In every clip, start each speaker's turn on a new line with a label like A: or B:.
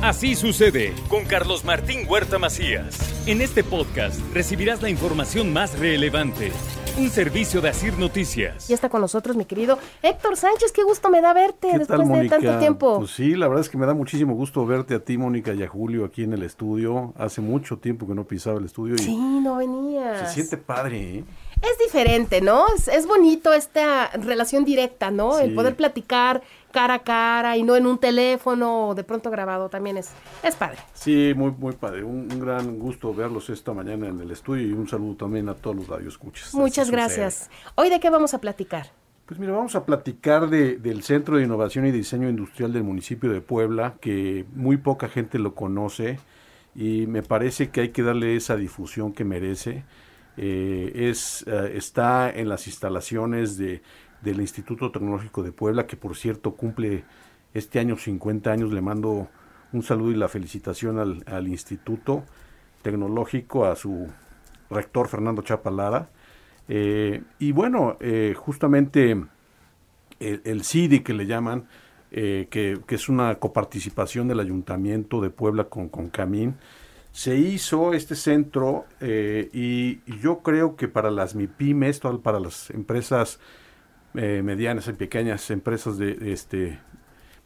A: Así sucede con Carlos Martín Huerta Macías. En este podcast recibirás la información más relevante. Un servicio de Asir Noticias.
B: Ya está con nosotros mi querido Héctor Sánchez. Qué gusto me da verte después de tanto tiempo.
C: Pues sí, la verdad es que me da muchísimo gusto verte a ti, Mónica, y a Julio aquí en el estudio. Hace mucho tiempo que no pisaba el estudio. Y
B: sí, no venía.
C: Se siente padre, ¿eh?
B: Es diferente, ¿no? Es, bonito esta relación directa, ¿no? El poder platicar cara a cara y no en un teléfono o de pronto grabado también es, es padre.
C: Sí, muy, muy padre. Un, gran gusto verlos esta mañana en el estudio y un saludo también a todos los radioescuchas.
B: Muchas gracias. ¿Hoy de qué vamos a platicar?
C: Pues mira, vamos a platicar de, del Centro de Innovación y Diseño Industrial del municipio de Puebla, que muy poca gente lo conoce y me parece que hay que darle esa difusión que merece. Eh, es, eh, está en las instalaciones de del Instituto Tecnológico de Puebla, que por cierto cumple este año 50 años. Le mando un saludo y la felicitación al, Instituto Tecnológico, a su rector Fernando Chapalara. Eh, y bueno, eh, justamente el, CIDI que le llaman, eh, que, es una coparticipación del Ayuntamiento de Puebla con, con Camín, se hizo este centro y, yo creo que para las MIPIMES, para las empresas eh, medianas y pequeñas empresas de, este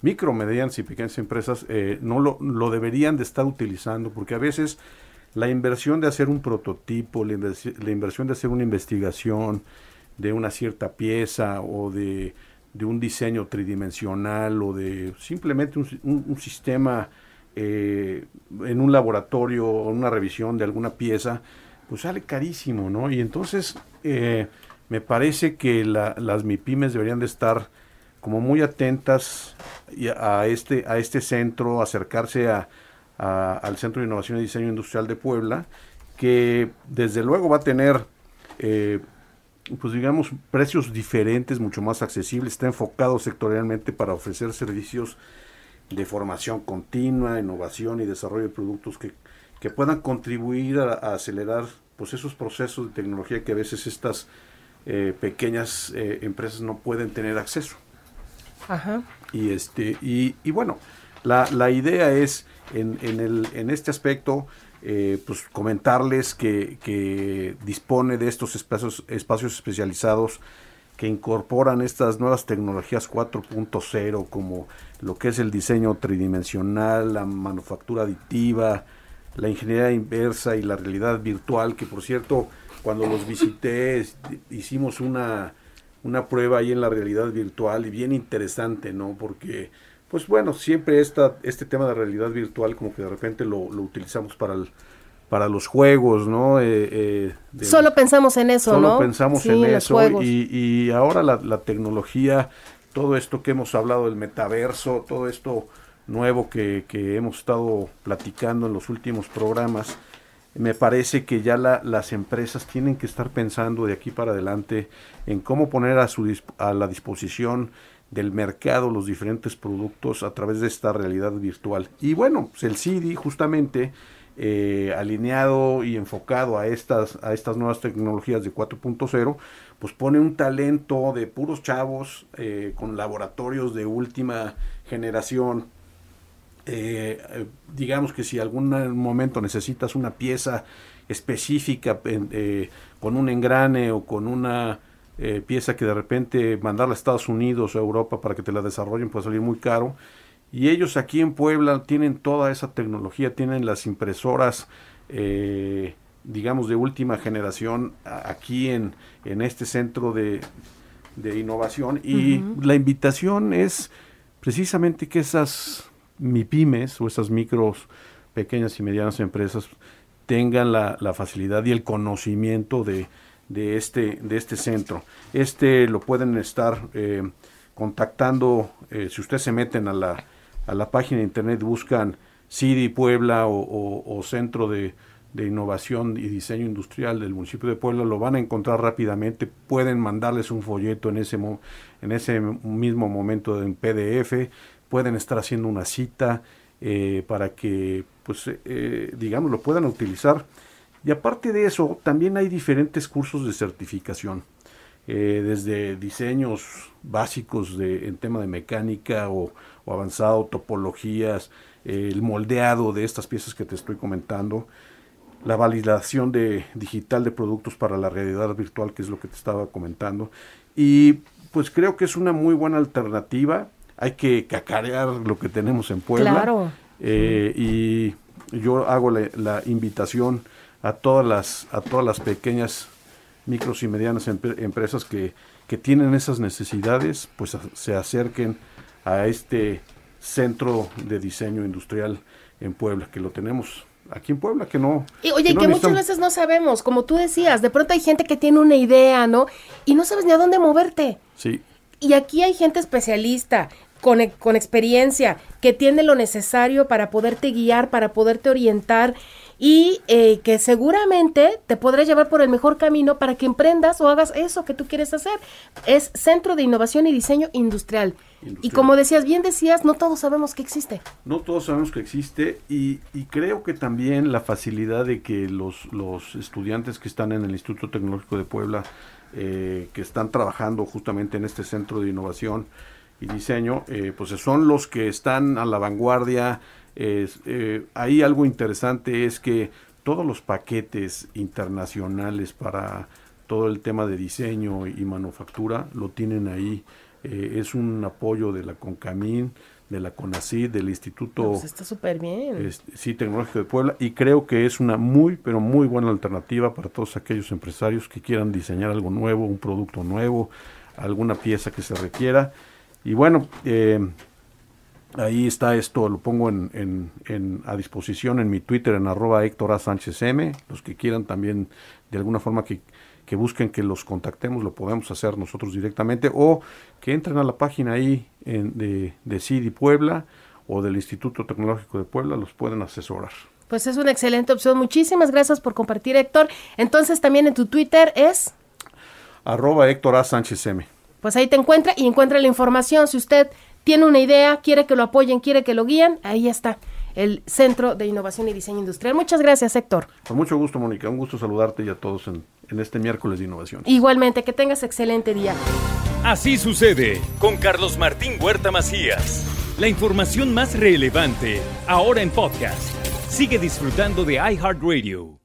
C: micro, medianas y pequeñas empresas eh, no lo, lo, deberían de estar utilizando porque a veces la inversión de hacer un prototipo, la, inversión de hacer una investigación de una cierta pieza o de, un diseño tridimensional o de simplemente un, sistema eh, en un laboratorio o una revisión de alguna pieza, pues sale carísimo, ¿no? Y entonces me parece que las MIPIMES deberían de estar como muy atentas a este, a este centro, acercarse al Centro de Innovación y Diseño Industrial de Puebla, que desde luego va a tener, eh, pues digamos, precios diferentes, mucho más accesibles, está enfocado sectorialmente para ofrecer servicios de formación continua, innovación y desarrollo de productos que, que puedan contribuir a, a acelerar pues esos procesos de tecnología que a veces estas eh, pequeñas eh, empresas no pueden tener acceso. Ajá. Y, este, y, y bueno, la, la, idea es en, en, el, en este aspecto eh, pues comentarles que, que, dispone de estos espacios, espacios especializados que incorporan estas nuevas tecnologías 4.0 como lo que es el diseño tridimensional, la manufactura aditiva, la ingeniería inversa y la realidad virtual, que por cierto cuando los visité hicimos una, una prueba ahí en la realidad virtual y bien interesante, ¿no? Porque, pues bueno, siempre esta, este tema de realidad virtual como que de repente lo, lo utilizamos para el, para los juegos, ¿no? Eh,
B: eh, solo pensamos en eso,
C: ¿no?
B: Solo
C: pensamos en eso y, y, ahora la, la, tecnología, todo esto que hemos hablado del metaverso, todo esto nuevo que, hemos estado platicando en los últimos programas, me parece que ya las empresas tienen que estar pensando de aquí para adelante en cómo poner a, su, a la disposición del mercado los diferentes productos a través de esta realidad virtual. Y bueno, pues el CD justamente eh, alineado y enfocado a estas, a estas nuevas tecnologías de 4.0, pues pone un talento de puros chavos eh, con laboratorios de última generación eh, digamos que si algún momento necesitas una pieza específica eh, con un engrane o con una eh, pieza que de repente mandarla a Estados Unidos o Europa para que te la desarrollen puede salir muy caro. Y ellos aquí en Puebla tienen toda esa tecnología, tienen las impresoras, eh, digamos, de última generación aquí en, en este centro de, de innovación. Y la invitación es precisamente que esas MIPIMES o esas micros, pequeñas y medianas empresas tengan la, facilidad y el conocimiento de, de, este, de este centro. Este lo pueden estar eh, contactando, eh, si ustedes se meten a la, a la página de internet, buscan CIDI Puebla o, Centro de, de, Innovación y Diseño Industrial del municipio de Puebla, lo van a encontrar rápidamente. Pueden mandarles un folleto en ese, en ese mismo momento en PDF pueden estar haciendo una cita eh, para que, pues, eh, digamos, lo puedan utilizar. Y aparte de eso, también hay diferentes cursos de certificación, eh, desde diseños básicos de, en tema de mecánica o, o avanzado, topologías, el moldeado de estas piezas que te estoy comentando, la validación de digital de productos para la realidad virtual, que es lo que te estaba comentando. Y pues creo que es una muy buena alternativa. Hay que cacarear lo que tenemos en Puebla.
B: Claro.
C: Eh, y yo hago la, invitación a todas las, a todas las pequeñas, micros y medianas empresas que, que tienen esas necesidades, pues se acerquen a este centro de diseño industrial en Puebla, que lo tenemos aquí en Puebla, que no.
B: Y oye, que, muchas veces no sabemos, como tú decías, de pronto hay gente que tiene una idea, ¿no? Y no sabes ni a dónde moverte.
C: Sí.
B: Y aquí hay gente especialista, con, con experiencia, que tiene lo necesario para poderte guiar, para poderte orientar y eh, que seguramente te podrá llevar por el mejor camino para que emprendas o hagas eso que tú quieres hacer. Es Centro de Innovación y Diseño Industrial. Y como decías, bien decías, no todos sabemos que existe.
C: No todos sabemos que existe y, creo que también la facilidad de que los, los estudiantes que están en el Instituto Tecnológico de Puebla, eh, que están trabajando justamente en este centro de innovación y diseño, eh, pues son los que están a la vanguardia. Eh, ahí algo interesante es que todos los paquetes internacionales para todo el tema de diseño y manufactura lo tienen ahí eh, es un apoyo de la CONCAMIN, de la CONACYT, del Instituto
B: pues está súper bien.
C: sí, Tecnológico de Puebla y creo que es una muy, pero muy buena alternativa para todos aquellos empresarios que quieran diseñar algo nuevo, un producto nuevo, alguna pieza que se requiera. Y bueno, eh, ahí está esto, lo pongo en, en, a disposición en mi Twitter en arroba Héctor A. Sánchez M, los que quieran también de alguna forma que que busquen que los contactemos, lo podemos hacer nosotros directamente, o que entren a la página ahí en, de, de CIDI Puebla o del Instituto Tecnológico de Puebla, los pueden asesorar.
B: Pues es una excelente opción. Muchísimas gracias por compartir, Héctor. Entonces también en tu Twitter es...
C: Arroba Héctor A. Sánchez M.
B: Pues ahí te encuentra y encuentra la información. Si usted tiene una idea, quiere que lo apoyen, quiere que lo guíen, ahí está el Centro de Innovación y Diseño Industrial. Muchas gracias, Héctor.
C: Con mucho gusto, Mónica. Un gusto saludarte y a todos en, en este miércoles de innovación.
B: Igualmente, que tengas excelente día.
A: Así sucede con Carlos Martín Huerta Macías. La información más relevante, ahora en podcast. Sigue disfrutando de iHeartRadio.